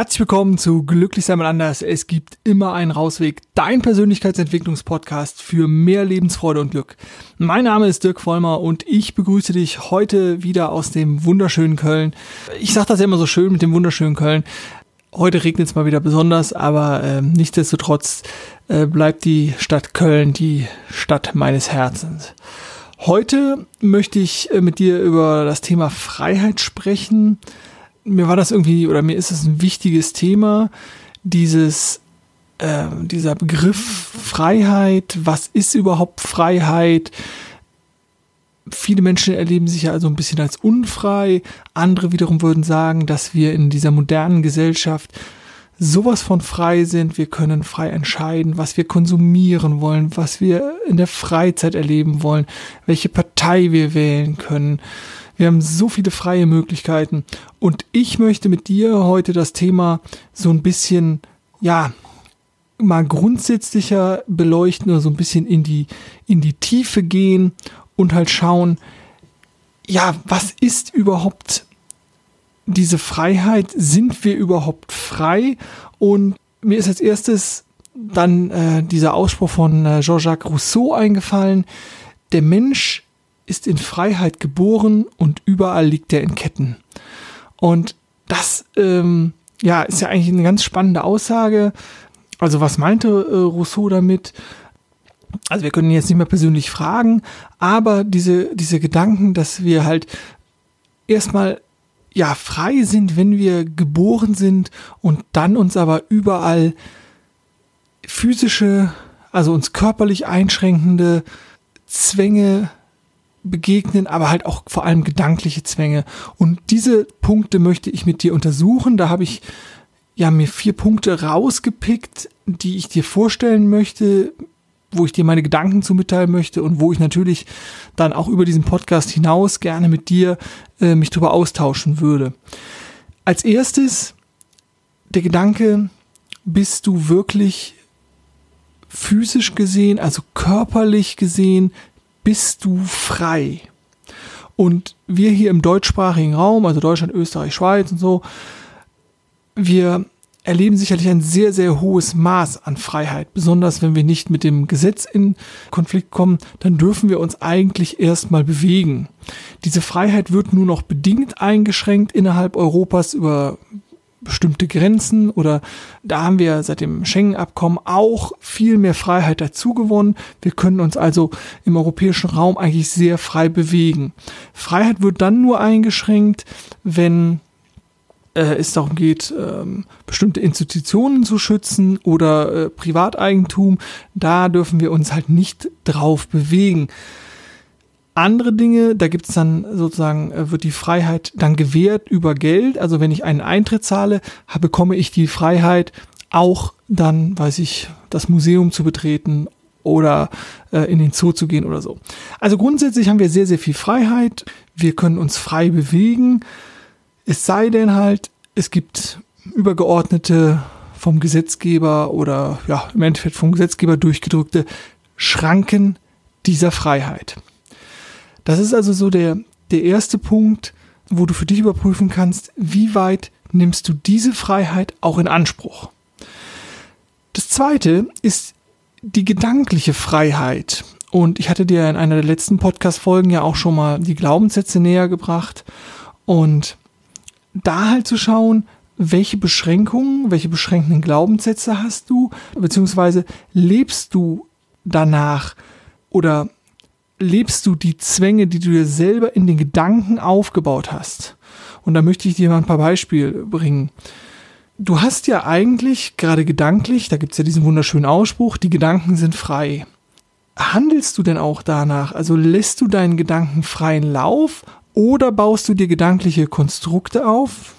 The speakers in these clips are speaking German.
Herzlich willkommen zu Glücklich sein mal anders. Es gibt immer einen Rausweg. Dein Persönlichkeitsentwicklungspodcast für mehr Lebensfreude und Glück. Mein Name ist Dirk Vollmer und ich begrüße dich heute wieder aus dem wunderschönen Köln. Ich sage das ja immer so schön mit dem wunderschönen Köln. Heute regnet es mal wieder besonders, aber äh, nichtsdestotrotz äh, bleibt die Stadt Köln die Stadt meines Herzens. Heute möchte ich äh, mit dir über das Thema Freiheit sprechen mir war das irgendwie, oder mir ist es ein wichtiges Thema, dieses, äh, dieser Begriff Freiheit, was ist überhaupt Freiheit? Viele Menschen erleben sich ja also ein bisschen als unfrei, andere wiederum würden sagen, dass wir in dieser modernen Gesellschaft sowas von frei sind, wir können frei entscheiden, was wir konsumieren wollen, was wir in der Freizeit erleben wollen, welche Partei wir wählen können wir haben so viele freie Möglichkeiten. Und ich möchte mit dir heute das Thema so ein bisschen, ja, mal grundsätzlicher beleuchten oder so ein bisschen in die, in die Tiefe gehen und halt schauen, ja, was ist überhaupt diese Freiheit? Sind wir überhaupt frei? Und mir ist als erstes dann äh, dieser Ausspruch von äh, Jean-Jacques Rousseau eingefallen. Der Mensch ist in Freiheit geboren und überall liegt er in Ketten. Und das ähm, ja, ist ja eigentlich eine ganz spannende Aussage. Also was meinte äh, Rousseau damit? Also wir können ihn jetzt nicht mehr persönlich fragen, aber diese, diese Gedanken, dass wir halt erstmal ja frei sind, wenn wir geboren sind und dann uns aber überall physische, also uns körperlich einschränkende Zwänge begegnen, aber halt auch vor allem gedankliche Zwänge. Und diese Punkte möchte ich mit dir untersuchen. Da habe ich ja mir vier Punkte rausgepickt, die ich dir vorstellen möchte, wo ich dir meine Gedanken zu mitteilen möchte und wo ich natürlich dann auch über diesen Podcast hinaus gerne mit dir äh, mich darüber austauschen würde. Als erstes der Gedanke, bist du wirklich physisch gesehen, also körperlich gesehen, bist du frei. Und wir hier im deutschsprachigen Raum, also Deutschland, Österreich, Schweiz und so, wir erleben sicherlich ein sehr, sehr hohes Maß an Freiheit. Besonders wenn wir nicht mit dem Gesetz in Konflikt kommen, dann dürfen wir uns eigentlich erstmal bewegen. Diese Freiheit wird nur noch bedingt eingeschränkt innerhalb Europas über bestimmte Grenzen oder da haben wir seit dem Schengen-Abkommen auch viel mehr Freiheit dazu gewonnen. Wir können uns also im europäischen Raum eigentlich sehr frei bewegen. Freiheit wird dann nur eingeschränkt, wenn äh, es darum geht, ähm, bestimmte Institutionen zu schützen oder äh, Privateigentum. Da dürfen wir uns halt nicht drauf bewegen andere Dinge, da gibt es dann sozusagen, äh, wird die Freiheit dann gewährt über Geld. Also wenn ich einen Eintritt zahle, bekomme ich die Freiheit, auch dann, weiß ich, das Museum zu betreten oder äh, in den Zoo zu gehen oder so. Also grundsätzlich haben wir sehr, sehr viel Freiheit. Wir können uns frei bewegen. Es sei denn halt, es gibt übergeordnete vom Gesetzgeber oder ja, im Endeffekt vom Gesetzgeber durchgedrückte Schranken dieser Freiheit. Das ist also so der, der erste Punkt, wo du für dich überprüfen kannst, wie weit nimmst du diese Freiheit auch in Anspruch. Das zweite ist die gedankliche Freiheit. Und ich hatte dir in einer der letzten Podcast-Folgen ja auch schon mal die Glaubenssätze näher gebracht. Und da halt zu schauen, welche Beschränkungen, welche beschränkenden Glaubenssätze hast du, beziehungsweise lebst du danach oder lebst du die Zwänge, die du dir selber in den Gedanken aufgebaut hast. Und da möchte ich dir mal ein paar Beispiele bringen. Du hast ja eigentlich, gerade gedanklich, da gibt's ja diesen wunderschönen Ausspruch, die Gedanken sind frei. Handelst du denn auch danach? Also lässt du deinen Gedanken freien Lauf oder baust du dir gedankliche Konstrukte auf,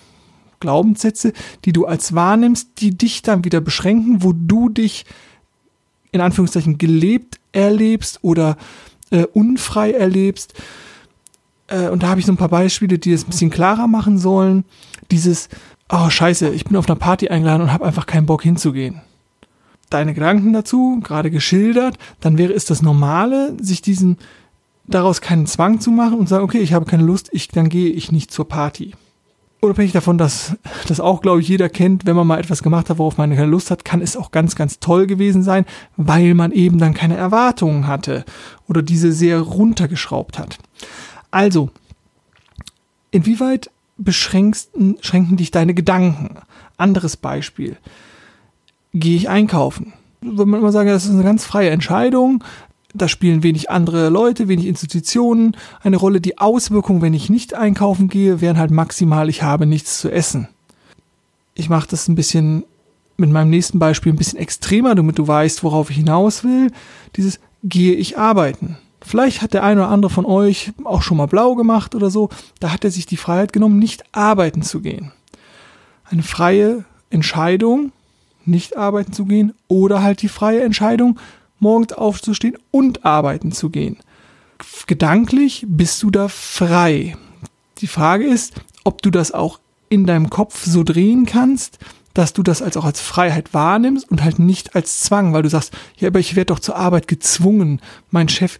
Glaubenssätze, die du als wahrnimmst, die dich dann wieder beschränken, wo du dich in Anführungszeichen gelebt erlebst oder äh, unfrei erlebst. Äh, und da habe ich so ein paar Beispiele, die es ein bisschen klarer machen sollen. Dieses, oh scheiße, ich bin auf einer Party eingeladen und habe einfach keinen Bock hinzugehen. Deine Gedanken dazu, gerade geschildert, dann wäre es das Normale, sich diesen daraus keinen Zwang zu machen und sagen, okay, ich habe keine Lust, ich, dann gehe ich nicht zur Party. Unabhängig davon, dass das auch, glaube ich, jeder kennt, wenn man mal etwas gemacht hat, worauf man keine Lust hat, kann es auch ganz, ganz toll gewesen sein, weil man eben dann keine Erwartungen hatte oder diese sehr runtergeschraubt hat. Also, inwieweit beschränken dich deine Gedanken? Anderes Beispiel. Gehe ich einkaufen? Würde man immer sagen, das ist eine ganz freie Entscheidung. Da spielen wenig andere Leute, wenig Institutionen eine Rolle. Die Auswirkungen, wenn ich nicht einkaufen gehe, wären halt maximal, ich habe nichts zu essen. Ich mache das ein bisschen mit meinem nächsten Beispiel ein bisschen extremer, damit du weißt, worauf ich hinaus will. Dieses gehe ich arbeiten. Vielleicht hat der eine oder andere von euch auch schon mal blau gemacht oder so. Da hat er sich die Freiheit genommen, nicht arbeiten zu gehen. Eine freie Entscheidung, nicht arbeiten zu gehen oder halt die freie Entscheidung, morgens aufzustehen und arbeiten zu gehen. Gedanklich bist du da frei. Die Frage ist, ob du das auch in deinem Kopf so drehen kannst, dass du das als auch als Freiheit wahrnimmst und halt nicht als Zwang, weil du sagst, ja, aber ich werde doch zur Arbeit gezwungen. Mein Chef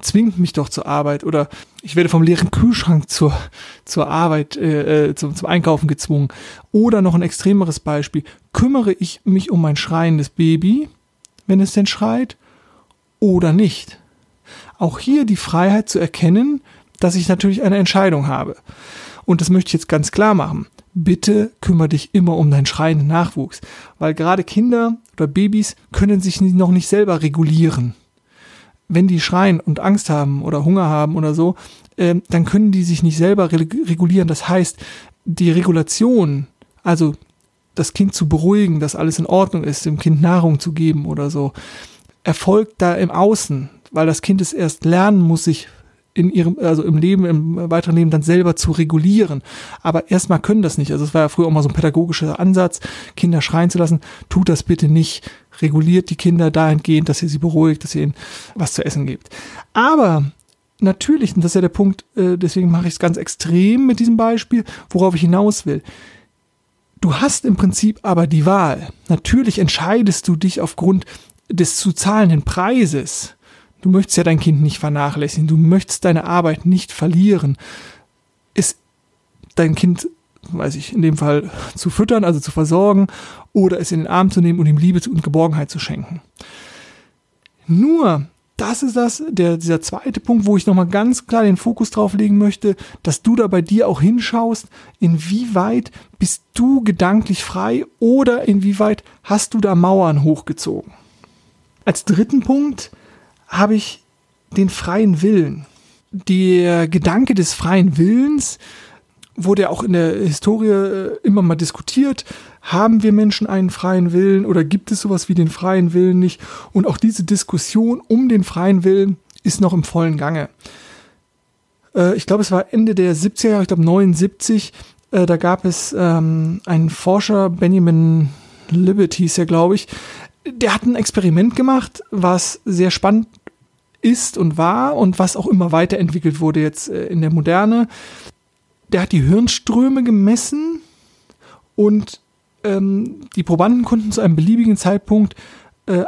zwingt mich doch zur Arbeit oder ich werde vom leeren Kühlschrank zur, zur Arbeit, äh, äh zum, zum Einkaufen gezwungen. Oder noch ein extremeres Beispiel. Kümmere ich mich um mein schreiendes Baby wenn es denn schreit, oder nicht. Auch hier die Freiheit zu erkennen, dass ich natürlich eine Entscheidung habe. Und das möchte ich jetzt ganz klar machen. Bitte kümmere dich immer um deinen schreienden Nachwuchs, weil gerade Kinder oder Babys können sich noch nicht selber regulieren. Wenn die schreien und Angst haben oder Hunger haben oder so, äh, dann können die sich nicht selber regulieren. Das heißt, die Regulation, also das Kind zu beruhigen, dass alles in Ordnung ist, dem Kind Nahrung zu geben oder so, erfolgt da im Außen, weil das Kind es erst lernen muss, sich in ihrem, also im Leben, im weiteren Leben dann selber zu regulieren. Aber erstmal können das nicht. Also es war ja früher auch mal so ein pädagogischer Ansatz, Kinder schreien zu lassen. Tut das bitte nicht. Reguliert die Kinder dahingehend, dass ihr sie beruhigt, dass ihr ihnen was zu essen gebt. Aber natürlich, und das ist ja der Punkt, äh, deswegen mache ich es ganz extrem mit diesem Beispiel, worauf ich hinaus will. Du hast im Prinzip aber die Wahl. Natürlich entscheidest du dich aufgrund des zu zahlenden Preises. Du möchtest ja dein Kind nicht vernachlässigen, du möchtest deine Arbeit nicht verlieren. Ist dein Kind, weiß ich, in dem Fall zu füttern, also zu versorgen, oder es in den Arm zu nehmen und ihm Liebe und Geborgenheit zu schenken. Nur das ist das, der, dieser zweite Punkt, wo ich nochmal ganz klar den Fokus drauf legen möchte, dass du da bei dir auch hinschaust, inwieweit bist du gedanklich frei oder inwieweit hast du da Mauern hochgezogen. Als dritten Punkt habe ich den freien Willen. Der Gedanke des freien Willens wurde ja auch in der Historie äh, immer mal diskutiert. Haben wir Menschen einen freien Willen oder gibt es sowas wie den freien Willen nicht? Und auch diese Diskussion um den freien Willen ist noch im vollen Gange. Äh, ich glaube, es war Ende der 70er Jahre, ich glaube 79, äh, da gab es ähm, einen Forscher, Benjamin Libet hieß er, glaube ich, der hat ein Experiment gemacht, was sehr spannend ist und war und was auch immer weiterentwickelt wurde jetzt in der Moderne. Der hat die Hirnströme gemessen und ähm, die Probanden konnten zu einem beliebigen Zeitpunkt äh,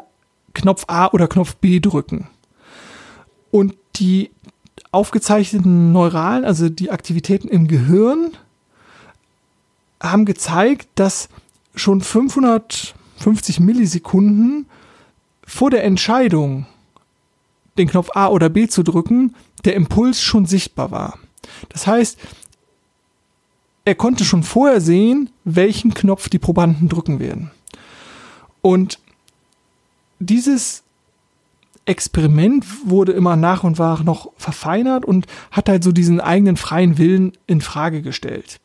Knopf A oder Knopf B drücken. Und die aufgezeichneten Neuralen, also die Aktivitäten im Gehirn, haben gezeigt, dass schon 550 Millisekunden vor der Entscheidung, den Knopf A oder B zu drücken, der Impuls schon sichtbar war. Das heißt, er konnte schon vorher sehen, welchen Knopf die Probanden drücken werden. Und dieses Experiment wurde immer nach und nach noch verfeinert und hat halt so diesen eigenen freien Willen in Frage gestellt.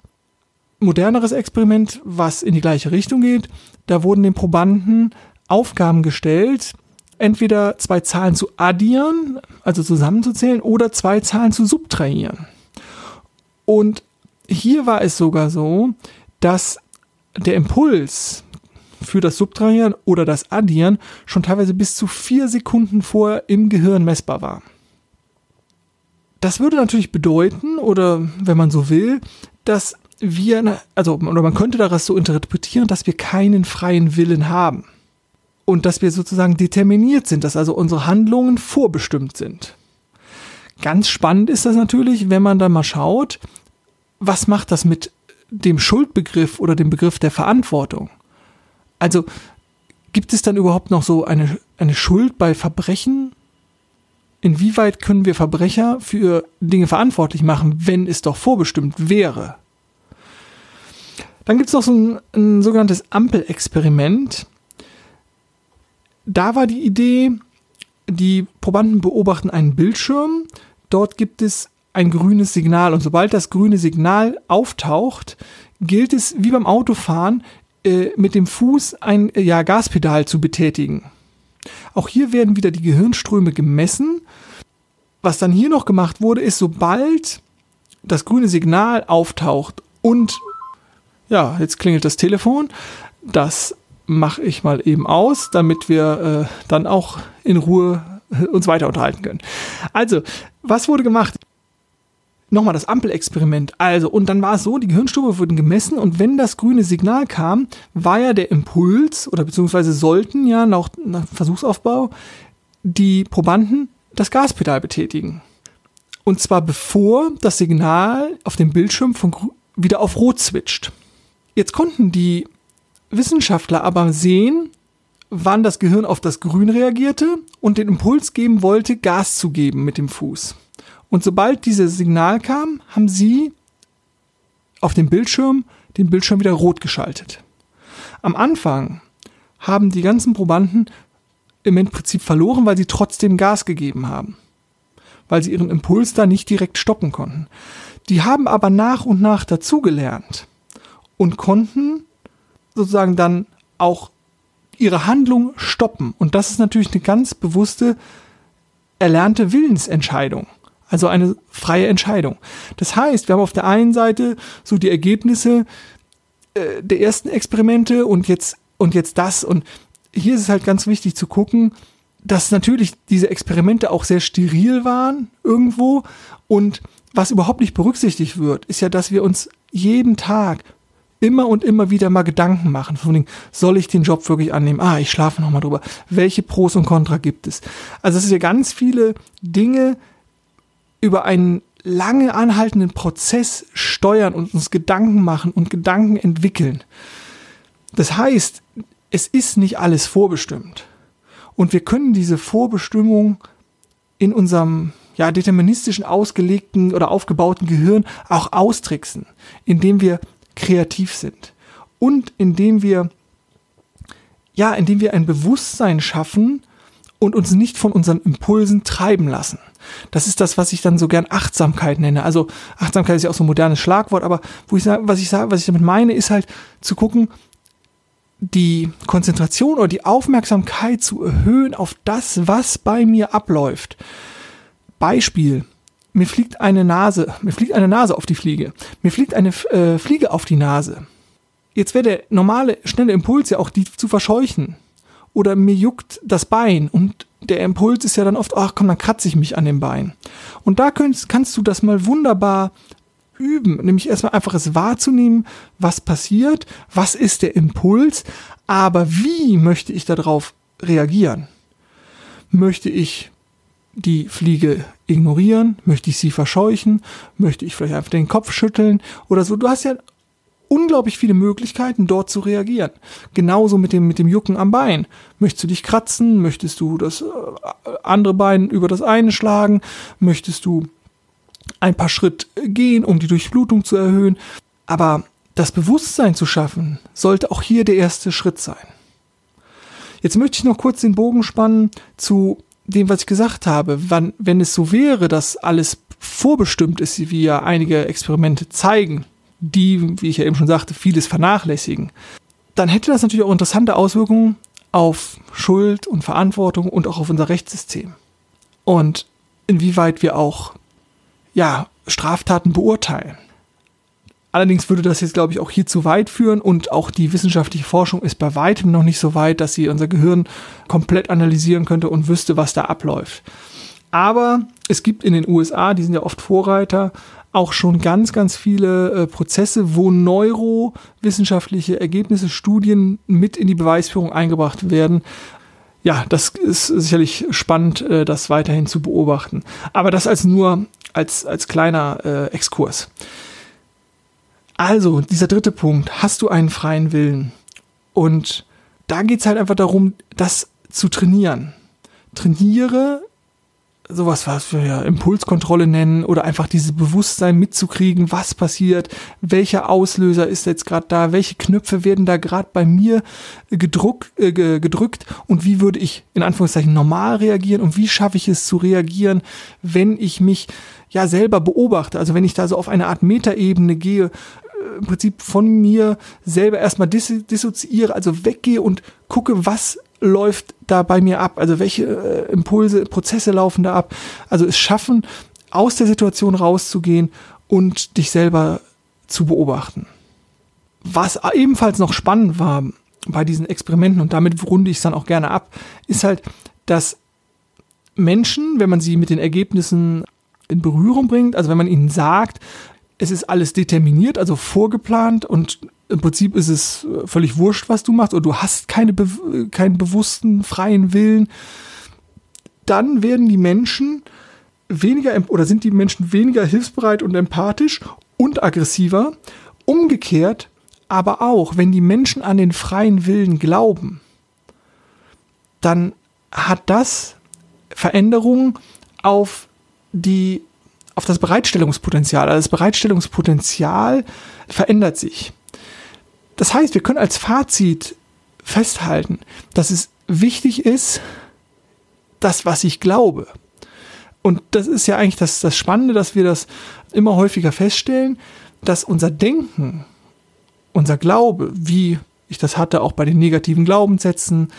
Moderneres Experiment, was in die gleiche Richtung geht, da wurden den Probanden Aufgaben gestellt, entweder zwei Zahlen zu addieren, also zusammenzuzählen, oder zwei Zahlen zu subtrahieren. Und hier war es sogar so, dass der Impuls für das Subtrahieren oder das Addieren schon teilweise bis zu vier Sekunden vorher im Gehirn messbar war. Das würde natürlich bedeuten, oder wenn man so will, dass wir, also, oder man könnte daraus so interpretieren, dass wir keinen freien Willen haben. Und dass wir sozusagen determiniert sind, dass also unsere Handlungen vorbestimmt sind. Ganz spannend ist das natürlich, wenn man dann mal schaut, was macht das mit dem Schuldbegriff oder dem Begriff der Verantwortung. Also gibt es dann überhaupt noch so eine, eine Schuld bei Verbrechen? Inwieweit können wir Verbrecher für Dinge verantwortlich machen, wenn es doch vorbestimmt wäre? Dann gibt es noch so ein, ein sogenanntes Ampelexperiment. Da war die Idee, die Probanden beobachten einen Bildschirm. Dort gibt es ein grünes Signal und sobald das grüne Signal auftaucht, gilt es wie beim Autofahren äh, mit dem Fuß ein äh, ja, Gaspedal zu betätigen. Auch hier werden wieder die Gehirnströme gemessen. Was dann hier noch gemacht wurde, ist, sobald das grüne Signal auftaucht und ja, jetzt klingelt das Telefon, das mache ich mal eben aus, damit wir äh, dann auch in Ruhe äh, uns weiter unterhalten können. Also, was wurde gemacht? Nochmal das Ampelexperiment. Also, und dann war es so, die Gehirnströme wurden gemessen und wenn das grüne Signal kam, war ja der Impuls oder beziehungsweise sollten ja nach, nach Versuchsaufbau die Probanden das Gaspedal betätigen. Und zwar bevor das Signal auf dem Bildschirm von wieder auf Rot switcht. Jetzt konnten die Wissenschaftler aber sehen, wann das Gehirn auf das Grün reagierte und den Impuls geben wollte, Gas zu geben mit dem Fuß. Und sobald dieses Signal kam, haben sie auf dem Bildschirm den Bildschirm wieder rot geschaltet. Am Anfang haben die ganzen Probanden im Prinzip verloren, weil sie trotzdem Gas gegeben haben. Weil sie ihren Impuls da nicht direkt stoppen konnten. Die haben aber nach und nach dazugelernt und konnten sozusagen dann auch ihre Handlung stoppen. Und das ist natürlich eine ganz bewusste, erlernte Willensentscheidung. Also eine freie Entscheidung. Das heißt, wir haben auf der einen Seite so die Ergebnisse äh, der ersten Experimente und jetzt, und jetzt das. Und hier ist es halt ganz wichtig zu gucken, dass natürlich diese Experimente auch sehr steril waren irgendwo. Und was überhaupt nicht berücksichtigt wird, ist ja, dass wir uns jeden Tag immer und immer wieder mal Gedanken machen. Von dem, soll ich den Job wirklich annehmen? Ah, ich schlafe nochmal drüber. Welche Pros und Contra gibt es? Also es sind ja ganz viele Dinge über einen lange anhaltenden Prozess steuern und uns Gedanken machen und Gedanken entwickeln. Das heißt, es ist nicht alles vorbestimmt. Und wir können diese Vorbestimmung in unserem ja, deterministischen ausgelegten oder aufgebauten Gehirn auch austricksen, indem wir kreativ sind und indem wir ja, indem wir ein Bewusstsein schaffen und uns nicht von unseren Impulsen treiben lassen. Das ist das, was ich dann so gern Achtsamkeit nenne. Also Achtsamkeit ist ja auch so ein modernes Schlagwort, aber wo ich sage, was ich sage, was ich damit meine, ist halt zu gucken, die Konzentration oder die Aufmerksamkeit zu erhöhen auf das, was bei mir abläuft. Beispiel mir fliegt eine Nase, mir fliegt eine Nase auf die Fliege, mir fliegt eine äh, Fliege auf die Nase. Jetzt wäre der normale, schnelle Impuls ja auch, die zu verscheuchen. Oder mir juckt das Bein und der Impuls ist ja dann oft, ach komm, dann kratze ich mich an dem Bein. Und da kannst, kannst du das mal wunderbar üben, nämlich erstmal einfach es wahrzunehmen, was passiert, was ist der Impuls, aber wie möchte ich darauf reagieren? Möchte ich die Fliege ignorieren? Möchte ich sie verscheuchen? Möchte ich vielleicht einfach den Kopf schütteln oder so? Du hast ja unglaublich viele Möglichkeiten, dort zu reagieren. Genauso mit dem, mit dem Jucken am Bein. Möchtest du dich kratzen? Möchtest du das äh, andere Bein über das eine schlagen? Möchtest du ein paar Schritt gehen, um die Durchblutung zu erhöhen? Aber das Bewusstsein zu schaffen, sollte auch hier der erste Schritt sein. Jetzt möchte ich noch kurz den Bogen spannen zu dem, was ich gesagt habe, wann, wenn es so wäre, dass alles vorbestimmt ist, wie ja einige Experimente zeigen, die, wie ich ja eben schon sagte, vieles vernachlässigen, dann hätte das natürlich auch interessante Auswirkungen auf Schuld und Verantwortung und auch auf unser Rechtssystem. Und inwieweit wir auch, ja, Straftaten beurteilen. Allerdings würde das jetzt, glaube ich, auch hier zu weit führen und auch die wissenschaftliche Forschung ist bei weitem noch nicht so weit, dass sie unser Gehirn komplett analysieren könnte und wüsste, was da abläuft. Aber es gibt in den USA, die sind ja oft Vorreiter, auch schon ganz, ganz viele äh, Prozesse, wo neurowissenschaftliche Ergebnisse, Studien mit in die Beweisführung eingebracht werden. Ja, das ist sicherlich spannend, äh, das weiterhin zu beobachten. Aber das als nur als, als kleiner äh, Exkurs. Also, dieser dritte Punkt, hast du einen freien Willen? Und da geht's halt einfach darum, das zu trainieren. Trainiere sowas, was wir ja Impulskontrolle nennen oder einfach dieses Bewusstsein mitzukriegen, was passiert, welcher Auslöser ist jetzt gerade da, welche Knöpfe werden da gerade bei mir gedruck, äh, gedrückt und wie würde ich in Anführungszeichen normal reagieren und wie schaffe ich es zu reagieren, wenn ich mich ja selber beobachte, also wenn ich da so auf eine Art Metaebene gehe, äh, im Prinzip von mir selber erstmal dissoziiere, also weggehe und gucke, was läuft da bei mir ab? Also welche äh, Impulse, Prozesse laufen da ab? Also es schaffen, aus der Situation rauszugehen und dich selber zu beobachten. Was ebenfalls noch spannend war bei diesen Experimenten und damit runde ich es dann auch gerne ab, ist halt, dass Menschen, wenn man sie mit den Ergebnissen in Berührung bringt, also wenn man ihnen sagt, es ist alles determiniert, also vorgeplant und im Prinzip ist es äh, völlig wurscht, was du machst, oder du hast keine, keinen bewussten, freien Willen, dann werden die Menschen weniger oder sind die Menschen weniger hilfsbereit und empathisch und aggressiver. Umgekehrt aber auch, wenn die Menschen an den freien Willen glauben, dann hat das Veränderungen auf die auf das Bereitstellungspotenzial. Also das Bereitstellungspotenzial verändert sich. Das heißt, wir können als Fazit festhalten, dass es wichtig ist, das, was ich glaube. Und das ist ja eigentlich das, das Spannende, dass wir das immer häufiger feststellen, dass unser Denken, unser Glaube, wie ich das hatte auch bei den negativen Glaubenssätzen,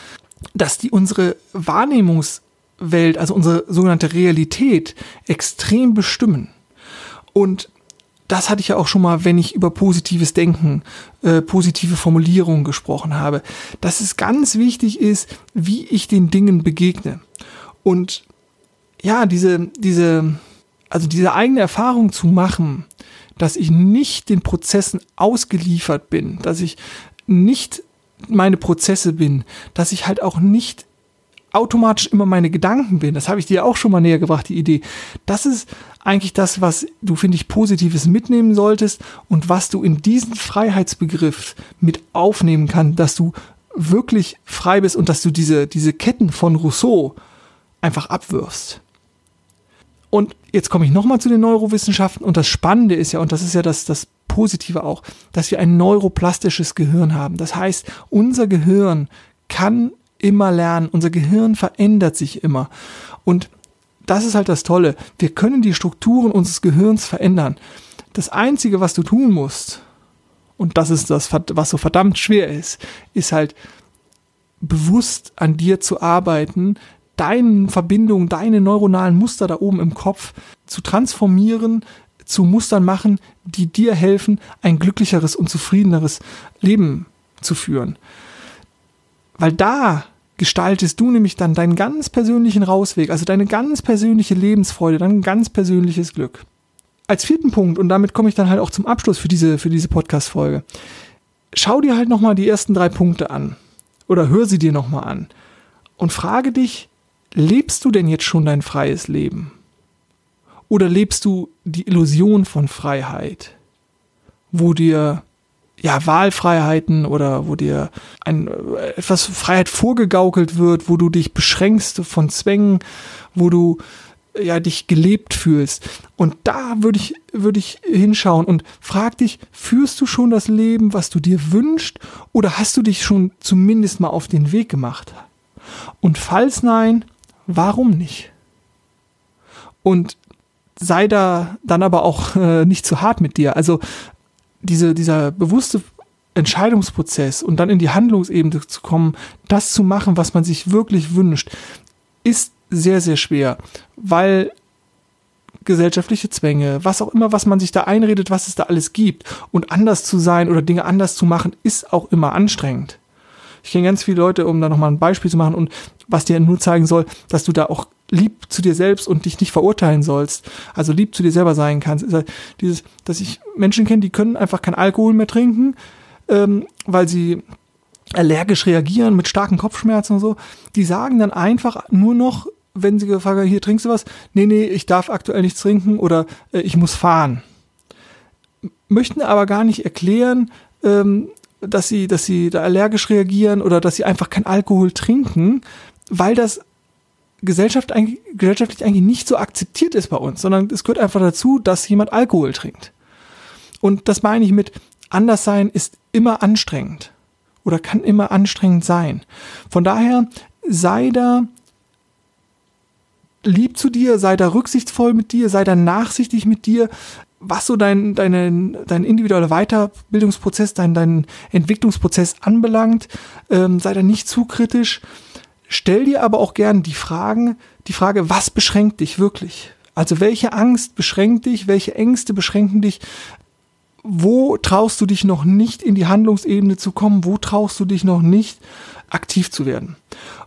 dass die unsere Wahrnehmungswelt, also unsere sogenannte Realität extrem bestimmen. Und das hatte ich ja auch schon mal, wenn ich über positives Denken, äh, positive Formulierungen gesprochen habe, dass es ganz wichtig ist, wie ich den Dingen begegne. Und ja, diese, diese, also diese eigene Erfahrung zu machen, dass ich nicht den Prozessen ausgeliefert bin, dass ich nicht meine Prozesse bin, dass ich halt auch nicht automatisch immer meine Gedanken bin. Das habe ich dir auch schon mal näher gebracht, die Idee. Das ist eigentlich das, was du, finde ich, Positives mitnehmen solltest und was du in diesen Freiheitsbegriff mit aufnehmen kannst, dass du wirklich frei bist und dass du diese, diese Ketten von Rousseau einfach abwirfst. Und jetzt komme ich nochmal zu den Neurowissenschaften und das Spannende ist ja, und das ist ja das, das Positive auch, dass wir ein neuroplastisches Gehirn haben. Das heißt, unser Gehirn kann immer lernen. Unser Gehirn verändert sich immer. Und das ist halt das Tolle. Wir können die Strukturen unseres Gehirns verändern. Das Einzige, was du tun musst, und das ist das, was so verdammt schwer ist, ist halt bewusst an dir zu arbeiten, deine Verbindungen, deine neuronalen Muster da oben im Kopf zu transformieren, zu Mustern machen, die dir helfen, ein glücklicheres und zufriedeneres Leben zu führen. Weil da gestaltest du nämlich dann deinen ganz persönlichen Rausweg, also deine ganz persönliche Lebensfreude, dein ganz persönliches Glück. Als vierten Punkt, und damit komme ich dann halt auch zum Abschluss für diese, für diese Podcast-Folge. Schau dir halt nochmal die ersten drei Punkte an. Oder hör sie dir nochmal an. Und frage dich, lebst du denn jetzt schon dein freies Leben? Oder lebst du die Illusion von Freiheit? Wo dir ja, Wahlfreiheiten oder wo dir ein, etwas Freiheit vorgegaukelt wird, wo du dich beschränkst von Zwängen, wo du ja dich gelebt fühlst. Und da würde ich, würde ich hinschauen und frag dich, führst du schon das Leben, was du dir wünschst, oder hast du dich schon zumindest mal auf den Weg gemacht? Und falls nein, warum nicht? Und sei da dann aber auch äh, nicht zu hart mit dir. Also diese, dieser bewusste Entscheidungsprozess und dann in die Handlungsebene zu kommen, das zu machen, was man sich wirklich wünscht, ist sehr, sehr schwer, weil gesellschaftliche Zwänge, was auch immer, was man sich da einredet, was es da alles gibt und anders zu sein oder Dinge anders zu machen, ist auch immer anstrengend. Ich kenne ganz viele Leute, um da nochmal ein Beispiel zu machen und was dir nur zeigen soll, dass du da auch lieb zu dir selbst und dich nicht verurteilen sollst, also lieb zu dir selber sein kannst. Halt dieses, dass ich Menschen kenne, die können einfach kein Alkohol mehr trinken, ähm, weil sie allergisch reagieren mit starken Kopfschmerzen und so. Die sagen dann einfach nur noch, wenn sie gefragt haben, hier trinkst du was? Nee, nee, ich darf aktuell nichts trinken oder äh, ich muss fahren. möchten aber gar nicht erklären, ähm, dass sie, dass sie da allergisch reagieren oder dass sie einfach kein Alkohol trinken, weil das Gesellschaft gesellschaftlich eigentlich nicht so akzeptiert ist bei uns, sondern es gehört einfach dazu, dass jemand Alkohol trinkt. Und das meine ich mit Anderssein ist immer anstrengend oder kann immer anstrengend sein. Von daher sei da lieb zu dir, sei da rücksichtsvoll mit dir, sei da nachsichtig mit dir, was so dein, deine, dein individueller Weiterbildungsprozess, dein, dein Entwicklungsprozess anbelangt, ähm, sei da nicht zu kritisch. Stell dir aber auch gern die Fragen, die Frage, was beschränkt dich wirklich? Also welche Angst beschränkt dich, welche Ängste beschränken dich? Wo traust du dich noch nicht in die Handlungsebene zu kommen? Wo traust du dich noch nicht aktiv zu werden?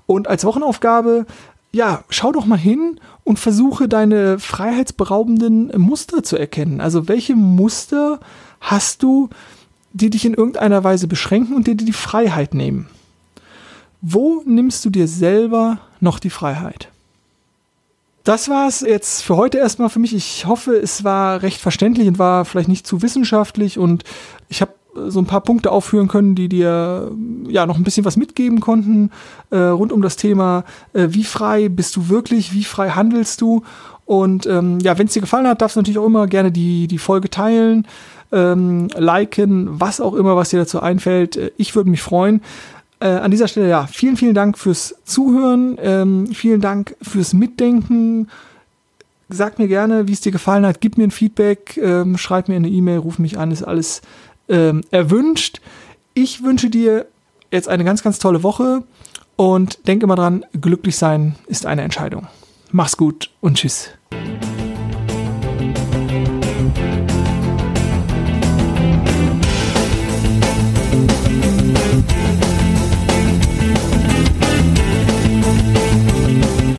Und als Wochenaufgabe, ja, schau doch mal hin und versuche deine freiheitsberaubenden Muster zu erkennen. Also welche Muster hast du, die dich in irgendeiner Weise beschränken und dir die Freiheit nehmen? Wo nimmst du dir selber noch die Freiheit? Das war es jetzt für heute erstmal für mich. Ich hoffe, es war recht verständlich und war vielleicht nicht zu wissenschaftlich und ich habe so ein paar Punkte aufführen können, die dir ja noch ein bisschen was mitgeben konnten äh, rund um das Thema, äh, wie frei bist du wirklich, wie frei handelst du. Und ähm, ja, wenn es dir gefallen hat, darfst du natürlich auch immer gerne die, die Folge teilen, ähm, liken, was auch immer, was dir dazu einfällt. Äh, ich würde mich freuen. Äh, an dieser Stelle ja, vielen, vielen Dank fürs Zuhören, ähm, vielen Dank fürs Mitdenken. Sag mir gerne, wie es dir gefallen hat, gib mir ein Feedback, ähm, schreib mir eine E-Mail, ruf mich an, ist alles ähm, erwünscht. Ich wünsche dir jetzt eine ganz, ganz tolle Woche und denk immer dran, glücklich sein ist eine Entscheidung. Mach's gut und tschüss.